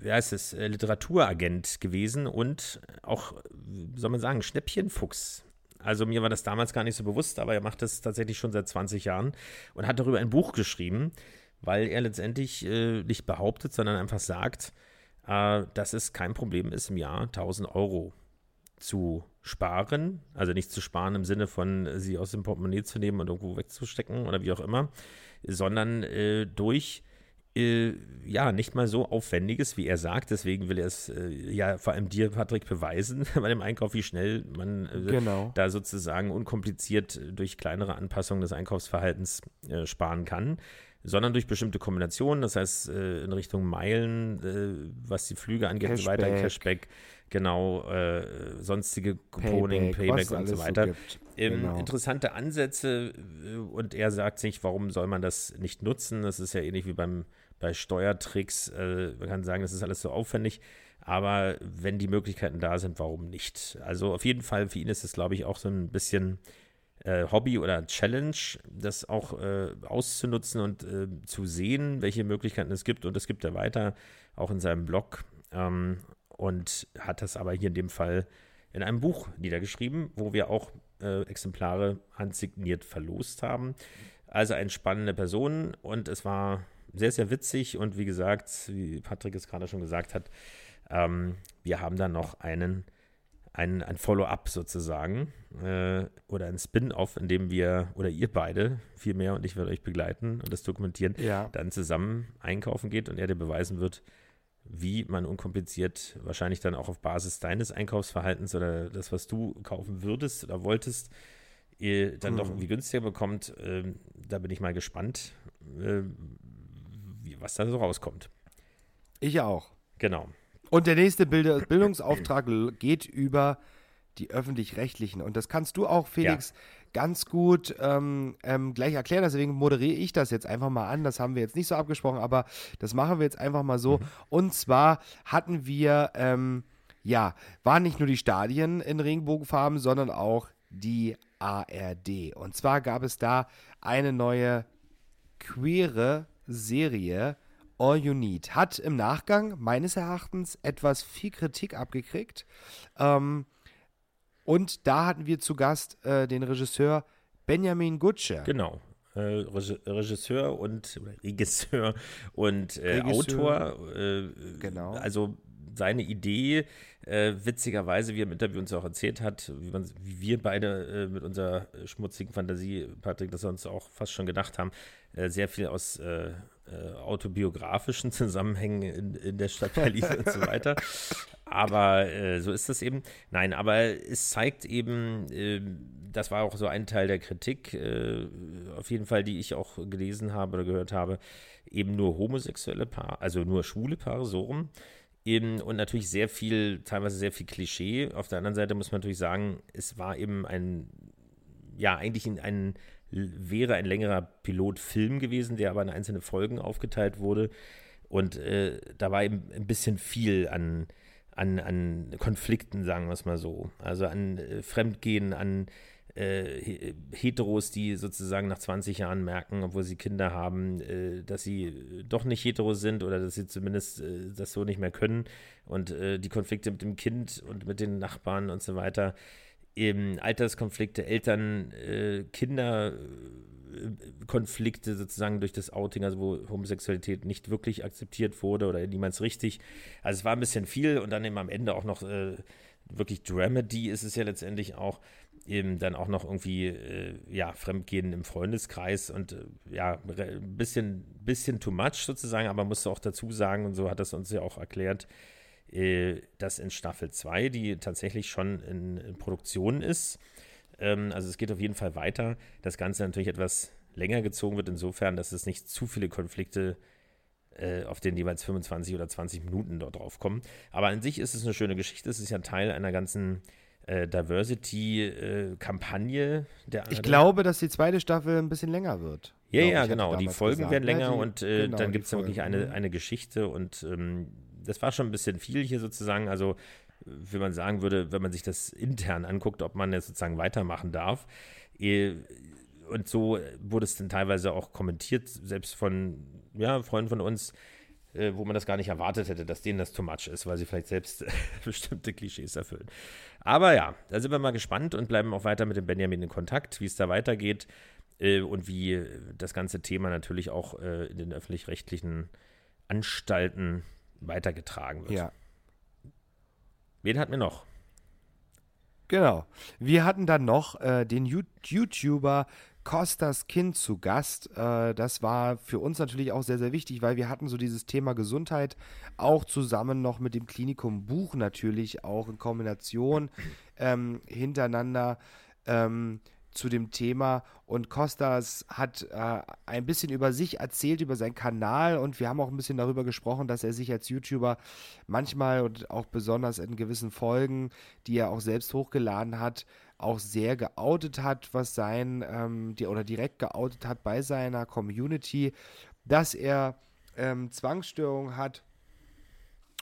wie heißt es, äh, Literaturagent gewesen und auch, wie soll man sagen, Schnäppchenfuchs. Also mir war das damals gar nicht so bewusst, aber er macht das tatsächlich schon seit 20 Jahren und hat darüber ein Buch geschrieben, weil er letztendlich äh, nicht behauptet, sondern einfach sagt, äh, dass es kein Problem ist, im Jahr 1000 Euro zu sparen. Also nicht zu sparen im Sinne von sie aus dem Portemonnaie zu nehmen und irgendwo wegzustecken oder wie auch immer, sondern äh, durch äh, ja, nicht mal so aufwendiges, wie er sagt. Deswegen will er es äh, ja vor allem dir, Patrick, beweisen bei dem Einkauf, wie schnell man äh, genau. da sozusagen unkompliziert durch kleinere Anpassungen des Einkaufsverhaltens äh, sparen kann. Sondern durch bestimmte Kombinationen, das heißt äh, in Richtung Meilen, äh, was die Flüge angeht Cashback. und so weiter, Cashback, genau, sonstige Couponing, Payback, Payback und so weiter. So ähm, genau. Interessante Ansätze und er sagt sich, warum soll man das nicht nutzen? Das ist ja ähnlich wie beim bei Steuertricks. Äh, man kann sagen, das ist alles so aufwendig. Aber wenn die Möglichkeiten da sind, warum nicht? Also auf jeden Fall, für ihn ist es, glaube ich, auch so ein bisschen äh, Hobby oder Challenge, das auch äh, auszunutzen und äh, zu sehen, welche Möglichkeiten es gibt. Und es gibt er weiter, auch in seinem Blog. Ähm, und hat das aber hier in dem Fall in einem Buch niedergeschrieben, wo wir auch äh, Exemplare handsigniert verlost haben. Also eine spannende Person und es war sehr, sehr witzig und wie gesagt, wie Patrick es gerade schon gesagt hat, ähm, wir haben dann noch einen, ein, ein Follow-up sozusagen äh, oder ein Spin-off, in dem wir oder ihr beide vielmehr und ich werde euch begleiten und das dokumentieren, ja. dann zusammen einkaufen geht und er dir beweisen wird, wie man unkompliziert, wahrscheinlich dann auch auf Basis deines Einkaufsverhaltens oder das, was du kaufen würdest oder wolltest, dann doch mhm. irgendwie günstiger bekommt. Ähm, da bin ich mal gespannt, äh, was da so rauskommt. Ich auch. Genau. Und der nächste Bild Bildungsauftrag geht über die öffentlich-rechtlichen. Und das kannst du auch, Felix, ja. ganz gut ähm, ähm, gleich erklären. Deswegen moderiere ich das jetzt einfach mal an. Das haben wir jetzt nicht so abgesprochen, aber das machen wir jetzt einfach mal so. Mhm. Und zwar hatten wir, ähm, ja, waren nicht nur die Stadien in Regenbogenfarben, sondern auch die ARD. Und zwar gab es da eine neue queere Serie All You Need. Hat im Nachgang meines Erachtens etwas viel Kritik abgekriegt. Ähm, und da hatten wir zu Gast äh, den Regisseur Benjamin Gutsche. Genau. Äh, Regisseur und Regisseur und äh, Regisseur, Autor. Äh, genau. Also seine Idee, äh, witzigerweise, wie er im Interview uns auch erzählt hat, wie, man, wie wir beide äh, mit unserer schmutzigen Fantasie, Patrick, dass wir uns auch fast schon gedacht haben, äh, sehr viel aus äh, äh, autobiografischen Zusammenhängen in, in der Stadt Berlin und so weiter. Aber äh, so ist das eben. Nein, aber es zeigt eben, äh, das war auch so ein Teil der Kritik, äh, auf jeden Fall, die ich auch gelesen habe oder gehört habe, eben nur homosexuelle Paare, also nur schwule Paare, so rum. Eben, und natürlich sehr viel, teilweise sehr viel Klischee. Auf der anderen Seite muss man natürlich sagen, es war eben ein, ja, eigentlich ein, ein wäre ein längerer Pilotfilm gewesen, der aber in einzelne Folgen aufgeteilt wurde. Und äh, da war eben ein bisschen viel an, an, an Konflikten, sagen wir es mal so. Also an äh, Fremdgehen, an äh, Heteros, die sozusagen nach 20 Jahren merken, obwohl sie Kinder haben, äh, dass sie doch nicht hetero sind oder dass sie zumindest äh, das so nicht mehr können. Und äh, die Konflikte mit dem Kind und mit den Nachbarn und so weiter eben Alterskonflikte, Eltern, äh, sozusagen durch das Outing, also wo Homosexualität nicht wirklich akzeptiert wurde oder niemals richtig. Also es war ein bisschen viel und dann eben am Ende auch noch äh, wirklich Dramedy ist es ja letztendlich auch eben dann auch noch irgendwie äh, ja Fremdgehen im Freundeskreis und äh, ja ein bisschen bisschen too much sozusagen, aber musste auch dazu sagen und so hat das uns ja auch erklärt, äh, dass in Staffel 2, die tatsächlich schon in, in Produktion ist, Ähm, also es geht auf jeden Fall weiter. Das Ganze natürlich etwas länger gezogen wird, insofern, dass es nicht zu viele Konflikte äh, auf den jeweils 25 oder 20 Minuten dort drauf kommen. Aber an sich ist es eine schöne Geschichte. Es ist ja Teil einer ganzen äh, Diversity-Kampagne. Äh, ich glaube, dass die zweite Staffel ein bisschen länger wird. Ja, ja, genau. Die Folgen gesagt. werden länger ja, die, und äh, genau, dann gibt es wirklich eine, mhm. eine Geschichte und ähm, das war schon ein bisschen viel hier sozusagen. Also, wie man sagen würde, wenn man sich das intern anguckt, ob man jetzt sozusagen weitermachen darf. Eh, und so wurde es dann teilweise auch kommentiert, selbst von ja, Freunden von uns, äh, wo man das gar nicht erwartet hätte, dass denen das too much ist, weil sie vielleicht selbst bestimmte Klischees erfüllen. Aber ja, da sind wir mal gespannt und bleiben auch weiter mit dem Benjamin in Kontakt, wie es da weitergeht äh, und wie das ganze Thema natürlich auch äh, in den öffentlich-rechtlichen Anstalten weitergetragen wird. Ja. Wen hatten wir noch? Genau. Wir hatten dann noch äh, den YouTuber Costas Kind zu Gast. Äh, das war für uns natürlich auch sehr, sehr wichtig, weil wir hatten so dieses Thema Gesundheit auch zusammen noch mit dem Klinikum Buch natürlich auch in Kombination ähm, hintereinander. Ähm, zu dem Thema. Und Kostas hat äh, ein bisschen über sich erzählt, über seinen Kanal. Und wir haben auch ein bisschen darüber gesprochen, dass er sich als YouTuber manchmal und auch besonders in gewissen Folgen, die er auch selbst hochgeladen hat, auch sehr geoutet hat, was sein, ähm, die, oder direkt geoutet hat bei seiner Community, dass er ähm, Zwangsstörungen hat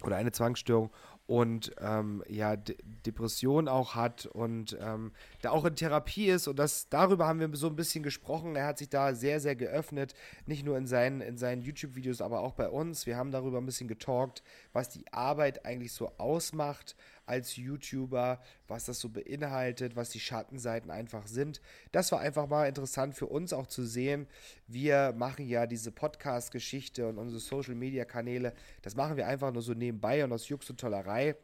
oder eine Zwangsstörung und ähm, ja, De Depression auch hat und ähm, da auch in Therapie ist und das darüber haben wir so ein bisschen gesprochen. Er hat sich da sehr, sehr geöffnet, nicht nur in seinen, in seinen YouTube-Videos, aber auch bei uns. Wir haben darüber ein bisschen getalkt, was die Arbeit eigentlich so ausmacht als YouTuber, was das so beinhaltet, was die Schattenseiten einfach sind. Das war einfach mal interessant für uns auch zu sehen. Wir machen ja diese Podcast-Geschichte und unsere Social-Media-Kanäle, das machen wir einfach nur so nebenbei und aus Jux und Tollerei,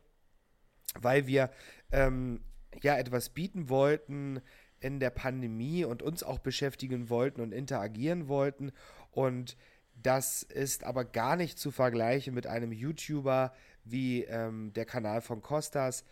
weil wir ähm, ja etwas bieten wollten in der Pandemie und uns auch beschäftigen wollten und interagieren wollten und das ist aber gar nicht zu vergleichen mit einem YouTuber, wie ähm, der Kanal von Costas,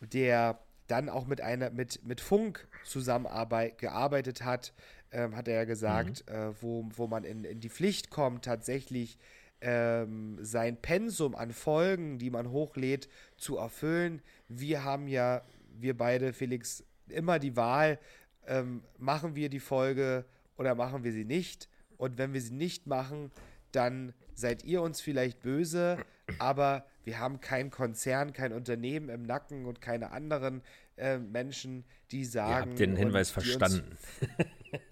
der dann auch mit einer mit, mit Funk zusammengearbeitet hat, ähm, hat er ja gesagt, mhm. äh, wo, wo man in, in die Pflicht kommt, tatsächlich ähm, sein Pensum an Folgen, die man hochlädt, zu erfüllen. Wir haben ja, wir beide, Felix, immer die Wahl, ähm, machen wir die Folge oder machen wir sie nicht. Und wenn wir sie nicht machen, dann seid ihr uns vielleicht böse, aber wir haben kein Konzern, kein Unternehmen im Nacken und keine anderen äh, Menschen, die sagen. Ihr habt den Hinweis verstanden.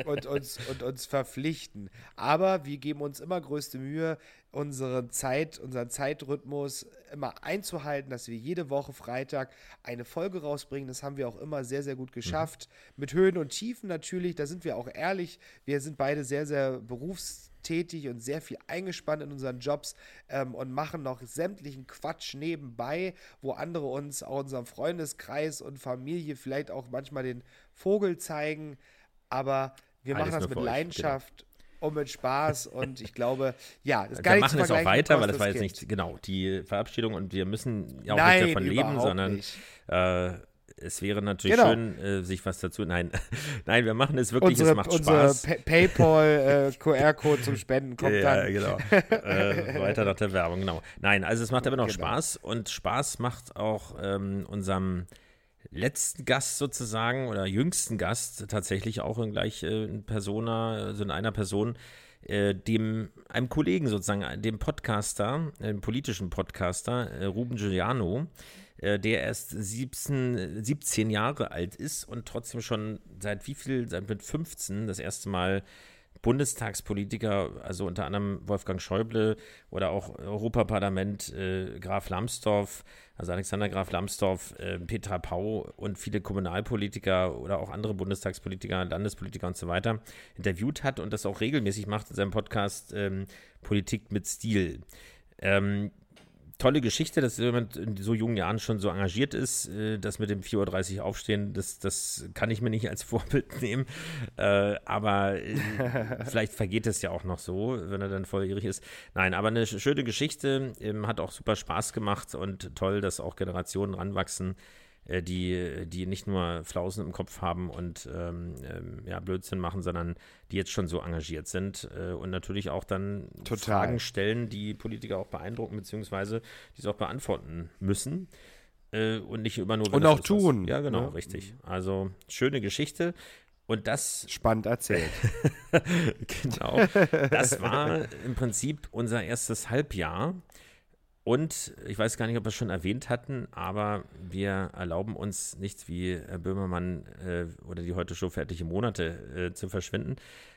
Uns, und, uns, und uns verpflichten. Aber wir geben uns immer größte Mühe, unsere Zeit, unseren Zeitrhythmus immer einzuhalten, dass wir jede Woche Freitag eine Folge rausbringen. Das haben wir auch immer sehr, sehr gut geschafft. Mhm. Mit Höhen und Tiefen natürlich, da sind wir auch ehrlich. Wir sind beide sehr, sehr berufs tätig und sehr viel eingespannt in unseren Jobs ähm, und machen noch sämtlichen Quatsch nebenbei, wo andere uns, auch unserem Freundeskreis und Familie vielleicht auch manchmal den Vogel zeigen. Aber wir Alles machen das mit euch, Leidenschaft. Genau und mit Spaß und ich glaube, ja, das Wir machen es auch weiter, weil das war jetzt nicht genau die Verabschiedung und wir müssen ja auch Nein, nicht davon leben, sondern äh, es wäre natürlich genau. schön, äh, sich was dazu. Nein, nein, wir machen es wirklich, unsere, es macht Spaß. Unser PayPal äh, QR-Code zum Spenden kommt ja, dann. genau. äh, weiter nach der Werbung, genau. Nein, also es macht aber noch genau. Spaß und Spaß macht auch ähm, unserem letzten Gast sozusagen oder jüngsten Gast tatsächlich auch in gleich äh, in Persona, also in einer Person, äh, dem, einem Kollegen sozusagen, dem Podcaster, dem politischen Podcaster, äh, Ruben Giuliano, äh, der erst 17, 17 Jahre alt ist und trotzdem schon seit wie viel, seit mit 15 das erste Mal Bundestagspolitiker, also unter anderem Wolfgang Schäuble oder auch Europaparlament äh, Graf Lambsdorff, also Alexander Graf Lambsdorff, äh, Petra Pau und viele Kommunalpolitiker oder auch andere Bundestagspolitiker, Landespolitiker und so weiter interviewt hat und das auch regelmäßig macht in seinem Podcast ähm, Politik mit Stil. Ähm, tolle Geschichte, dass jemand in so jungen Jahren schon so engagiert ist. Äh, das mit dem 4.30 Uhr aufstehen, das, das kann ich mir nicht als Vorbild nehmen. Äh, aber äh, vielleicht vergeht es ja auch noch so, wenn er dann volljährig ist. Nein, aber eine schöne Geschichte, ähm, hat auch super Spaß gemacht und toll, dass auch Generationen ranwachsen. Äh, die, die nicht nur Flausen im Kopf haben und ähm, ähm, ja, Blödsinn machen, sondern die jetzt schon so engagiert sind äh, und natürlich auch dann Total. Fragen stellen, die Politiker auch beeindrucken, beziehungsweise die sie auch beantworten müssen. Äh, und nicht immer nur Und auch tun, Was, ja, genau, ne? richtig. Also schöne Geschichte. Und das Spannend erzählt. genau. Das war im Prinzip unser erstes Halbjahr. Und ich weiß gar nicht, ob wir es schon erwähnt hatten, aber wir erlauben uns nichts wie Herr Böhmermann äh, oder die heute Show fertige Monate äh, zu verschwinden,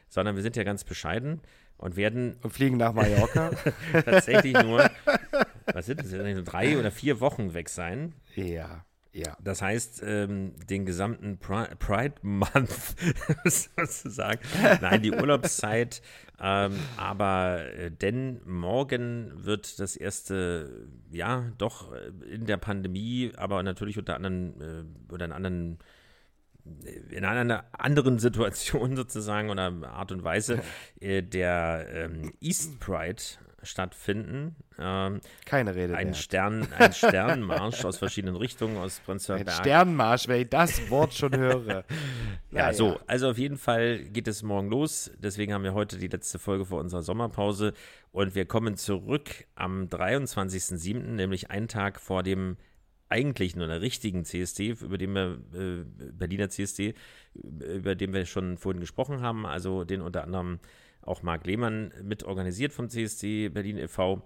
sondern wir sind ja ganz bescheiden und werden Und fliegen nach Mallorca. tatsächlich nur, was sind das, drei oder vier Wochen weg sein. ja, ja. Das heißt, ähm, den gesamten Pri Pride Month sozusagen. Nein, die Urlaubszeit. Ähm, aber äh, denn morgen wird das erste, ja, doch äh, in der Pandemie, aber natürlich unter anderen äh, oder in anderen äh, in einer anderen Situation sozusagen oder Art und Weise äh, der ähm, East Pride stattfinden. Ähm, Keine Rede ein, wert. Stern, ein Sternenmarsch aus verschiedenen Richtungen, aus Prenzlauer Ein Berg. Sternmarsch, wenn ich das Wort schon höre. Ja, so. Also auf jeden Fall geht es morgen los. Deswegen haben wir heute die letzte Folge vor unserer Sommerpause. Und wir kommen zurück am 23.07., nämlich einen Tag vor dem eigentlichen oder richtigen CSD, über den wir, äh, Berliner CSD, über den wir schon vorhin gesprochen haben, also den unter anderem auch Marc Lehmann mit organisiert vom CSD Berlin e.V.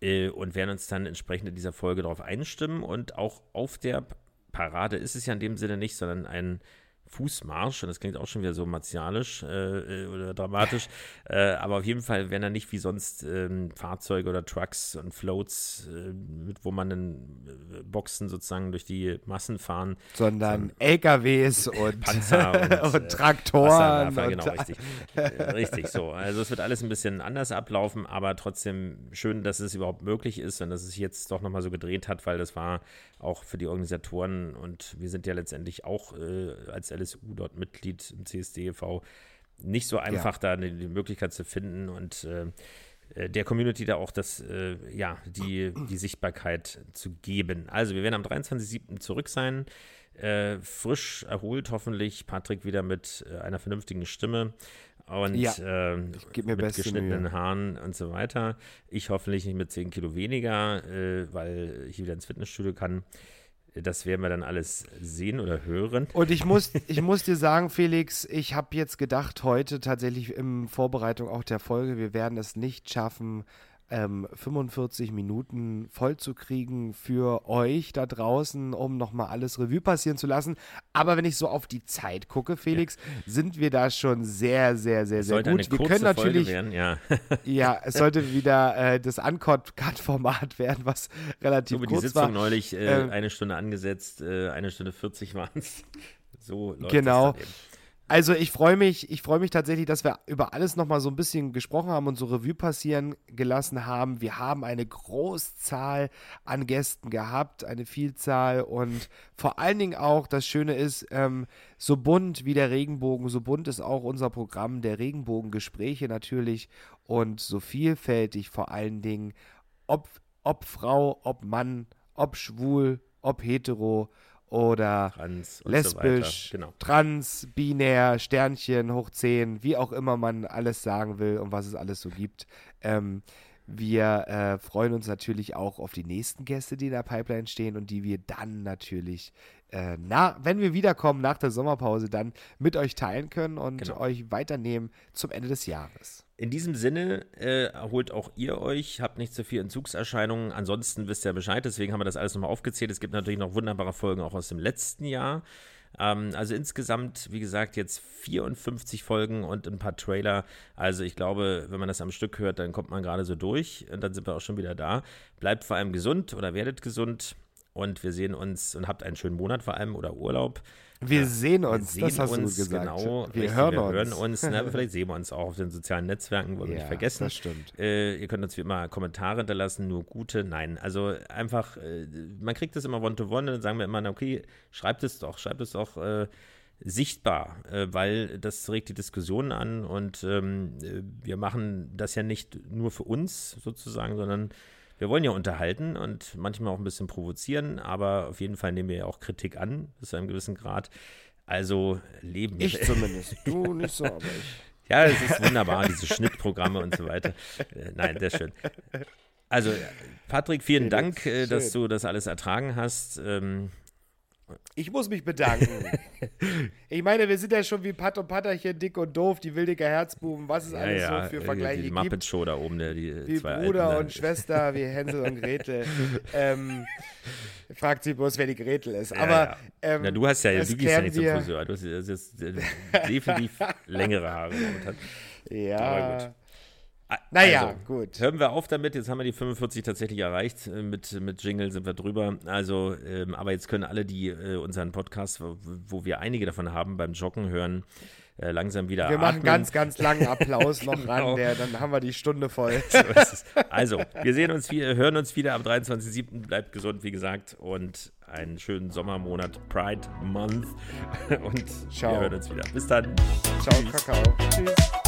Äh, und werden uns dann entsprechend in dieser Folge darauf einstimmen und auch auf der Parade ist es ja in dem Sinne nicht, sondern ein Fußmarsch, und das klingt auch schon wieder so martialisch äh, äh, oder dramatisch, äh, aber auf jeden Fall werden da nicht wie sonst ähm, Fahrzeuge oder Trucks und Floats, äh, mit wo man dann äh, Boxen sozusagen durch die Massen fahren, Sondern LKWs und, Panzer und, und äh, Traktoren. Und, genau, richtig. Richtig, so. Also es wird alles ein bisschen anders ablaufen, aber trotzdem schön, dass es überhaupt möglich ist und dass es sich jetzt doch nochmal so gedreht hat, weil das war auch für die Organisatoren und wir sind ja letztendlich auch als LSU dort Mitglied im CSD e.V. nicht so einfach, da die, die Möglichkeit zu finden und äh, äh, der Community da auch das, äh, ja, die, die Sichtbarkeit zu geben. Also wir werden am 23.07. zurück sein, äh, frisch erholt hoffentlich, Patrick wieder mit äh, einer vernünftigen Stimme und Ja, mir mit geschnittenen Mühe. Haaren und so weiter. Ich hoffentlich nicht mit 10 Kilo weniger, äh, weil ich wieder ins Fitnessstudio kann. Das werden wir dann alles sehen oder hören. Und ich muss, ich muss dir sagen, Felix, ich habe jetzt gedacht, heute tatsächlich in Vorbereitung auch der Folge, wir werden es nicht schaffen, ähm, 45 Minuten voll zu kriegen für euch da draußen, um nochmal alles Revue passieren zu lassen. Aber wenn ich so auf die Zeit gucke, Felix, sind wir da schon sehr, sehr, sehr, sehr gut. Wir können natürlich, werden, ja. ja, es sollte wieder äh, das Uncut-Format werden, was relativ So wie die kurz Sitzung war. neulich, äh, Ähm, eine Stunde angesetzt, äh, eine Stunde 40 waren es. So läuft Genau. das dann eben. Also ich freue mich, ich freue mich tatsächlich, dass wir über alles nochmal so ein bisschen gesprochen haben und so Revue passieren gelassen haben. Wir haben eine Großzahl an Gästen gehabt, eine Vielzahl und vor allen Dingen auch, das Schöne ist, ähm, so bunt wie der Regenbogen, so bunt ist auch unser Programm der Regenbogengespräche natürlich und so vielfältig vor allen Dingen, ob, ob Frau, ob Mann, ob schwul, ob hetero oder Trans lesbisch, so. Genau. trans, binär, Sternchen, hoch 10, wie auch immer man alles sagen will und was es alles so gibt. Ähm, wir äh, freuen uns natürlich auch auf die nächsten Gäste, die in der Pipeline stehen und die wir dann natürlich, äh, na, wenn wir wiederkommen nach der Sommerpause, dann mit euch teilen können und Genau. euch weiternehmen zum Ende des Jahres. In diesem Sinne äh, erholt auch ihr euch, habt nicht so viel Entzugserscheinungen. Ansonsten wisst ihr Bescheid, deswegen haben wir das alles nochmal aufgezählt. Es gibt natürlich noch wunderbare Folgen auch aus dem letzten Jahr. Ähm, also insgesamt, wie gesagt, jetzt 54 Folgen und ein paar Trailer. Also ich glaube, wenn man das am Stück hört, dann kommt man gerade so durch und dann sind wir auch schon wieder da. Bleibt vor allem gesund oder werdet gesund und wir sehen uns und habt einen schönen Monat vor allem oder Urlaub. Wir sehen Wir uns, sehen das hast uns, du gesagt. genau. wir richtig, hören wir uns. hören uns. Na, vielleicht sehen wir uns auch auf den sozialen Netzwerken, wollen wir Ja, nicht vergessen. das stimmt. Äh, ihr könnt uns wie immer Kommentare hinterlassen, nur gute. Nein, also einfach, äh, man kriegt das immer one-to-one, dann sagen wir immer, okay, schreibt es doch, schreibt es doch äh, sichtbar, äh, weil das regt die Diskussion an und ähm, äh, wir machen das ja nicht nur für uns sozusagen, sondern wir wollen ja unterhalten und manchmal auch ein bisschen provozieren, aber auf jeden Fall nehmen wir ja auch Kritik an, bis zu einem gewissen Grad. Also leben wir. Ich zumindest. Du nicht so, aber ich. Ja, es ist wunderbar, diese Schnittprogramme und so weiter. Äh, nein, sehr schön. Also, Patrick, vielen Dank, äh, dass du das alles ertragen hast. Ich muss mich bedanken. ich meine, wir sind ja schon wie Pat und Patterchen, dick und doof, die wildige Herzbuben, was es ja, alles ja, so für Vergleiche die, die Muppet Show da oben, der, die wie zwei Bruder Alten, und Schwester, wie Hänsel und Gretel. ähm, fragt sie bloß, wer die Gretel ist. Ja, Aber ähm, Na, du hast ja, du gehst ja nicht zum Friseur. Du hast jetzt definitiv längere Haare. Ja. Naja, also, gut. Hören wir auf damit. Jetzt haben wir die 45 tatsächlich erreicht. Äh, mit, mit Jingle sind wir drüber. Also, ähm, aber jetzt können alle, die äh, unseren Podcast, wo, wo, wir einige davon haben, beim Joggen hören, äh, langsam wieder Wir atmen. machen ganz, ganz langen Applaus noch genau. ran. Der, dann haben wir die Stunde voll. So also, wir sehen uns wieder, hören uns wieder am 23.07. Bleibt gesund, wie gesagt. Und einen schönen Sommermonat, Pride Month. Und Ciao. wir hören uns wieder. Bis dann. Ciao, Kakao. Tschüss.